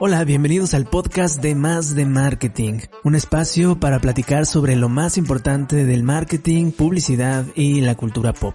Hola, bienvenidos al podcast de Más de Marketing, un espacio para platicar sobre lo más importante del marketing, publicidad y la cultura pop.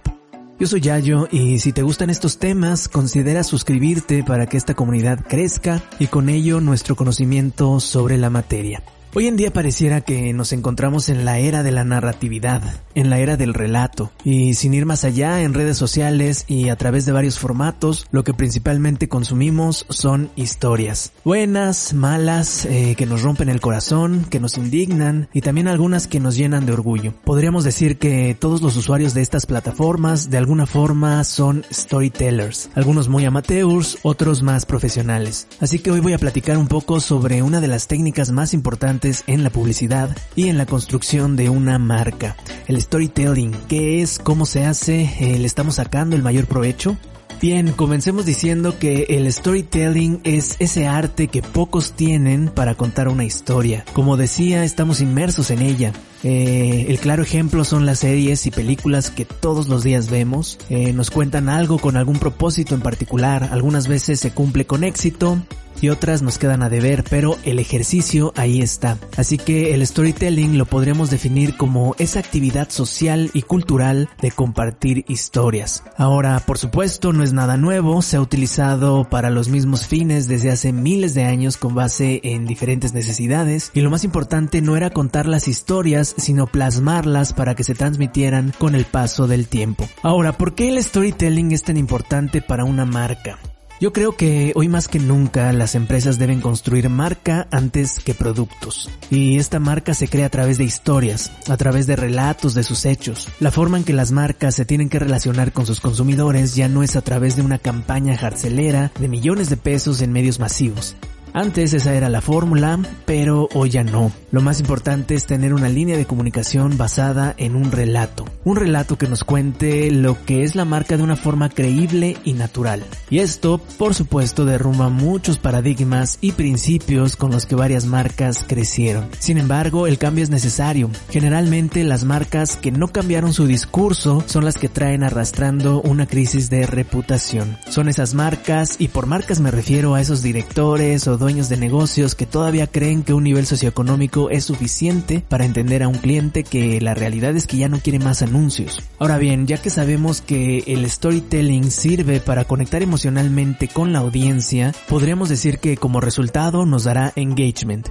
Yo soy Yayo y si te gustan estos temas, considera suscribirte para que esta comunidad crezca y con ello nuestro conocimiento sobre la materia. Hoy en día pareciera que nos encontramos en la era de la narratividad, en la era del relato, y sin ir más allá, en redes sociales y a través de varios formatos, lo que principalmente consumimos son historias. Buenas, malas, eh, que nos rompen el corazón, que nos indignan y también algunas que nos llenan de orgullo. Podríamos decir que todos los usuarios de estas plataformas de alguna forma son storytellers, algunos muy amateurs, otros más profesionales. Así que hoy voy a platicar un poco sobre una de las técnicas más importantes en la publicidad y en la construcción de una marca. El storytelling, ¿qué es? ¿Cómo se hace? Eh, ¿Le estamos sacando el mayor provecho? Bien, comencemos diciendo que el storytelling es ese arte que pocos tienen para contar una historia. Como decía, estamos inmersos en ella. Eh, el claro ejemplo son las series y películas que todos los días vemos. Eh, nos cuentan algo con algún propósito en particular. Algunas veces se cumple con éxito, y otras nos quedan a deber, pero el ejercicio ahí está. Así que el storytelling lo podríamos definir como esa actividad social y cultural de compartir historias. Ahora, por supuesto, no es nada nuevo, se ha utilizado para los mismos fines desde hace miles de años con base en diferentes necesidades y lo más importante no era contar las historias, sino plasmarlas para que se transmitieran con el paso del tiempo. Ahora, ¿por qué el storytelling es tan importante para una marca? Yo creo que hoy más que nunca las empresas deben construir marca antes que productos. Y esta marca se crea a través de historias, a través de relatos de sus hechos. La forma en que las marcas se tienen que relacionar con sus consumidores ya no es a través de una campaña jarcelera de millones de pesos en medios masivos. Antes esa era la fórmula, pero hoy ya no. Lo más importante es tener una línea de comunicación basada en un relato. Un relato que nos cuente lo que es la marca de una forma creíble y natural. Y esto, por supuesto, derrumba muchos paradigmas y principios con los que varias marcas crecieron. Sin embargo, el cambio es necesario. Generalmente las marcas que no cambiaron su discurso son las que traen arrastrando una crisis de reputación. Son esas marcas, y por marcas me refiero a esos directores o dueños de negocios que todavía creen que un nivel socioeconómico es suficiente para entender a un cliente que la realidad es que ya no quiere más anuncios. Ahora bien, ya que sabemos que el storytelling sirve para conectar emocionalmente con la audiencia, podríamos decir que como resultado nos dará engagement.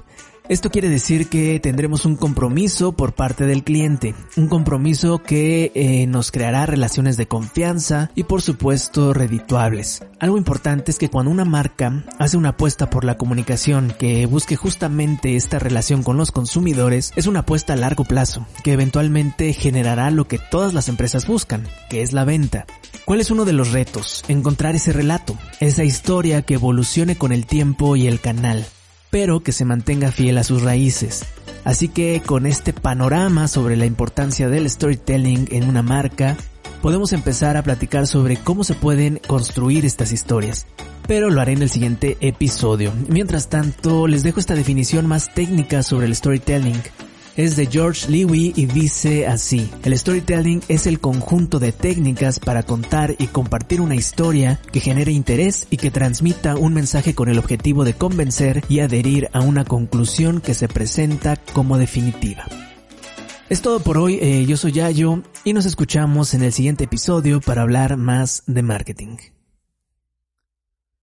Esto quiere decir que tendremos un compromiso por parte del cliente, un compromiso que eh, nos creará relaciones de confianza y por supuesto redituables. Algo importante es que cuando una marca hace una apuesta por la comunicación que busque justamente esta relación con los consumidores, es una apuesta a largo plazo, que eventualmente generará lo que todas las empresas buscan, que es la venta. ¿Cuál es uno de los retos? Encontrar ese relato, esa historia que evolucione con el tiempo y el canal pero que se mantenga fiel a sus raíces. Así que con este panorama sobre la importancia del storytelling en una marca, podemos empezar a platicar sobre cómo se pueden construir estas historias. Pero lo haré en el siguiente episodio. Mientras tanto, les dejo esta definición más técnica sobre el storytelling es de George Lewy y dice así, el storytelling es el conjunto de técnicas para contar y compartir una historia que genere interés y que transmita un mensaje con el objetivo de convencer y adherir a una conclusión que se presenta como definitiva. Es todo por hoy, eh, yo soy Yayo y nos escuchamos en el siguiente episodio para hablar más de marketing.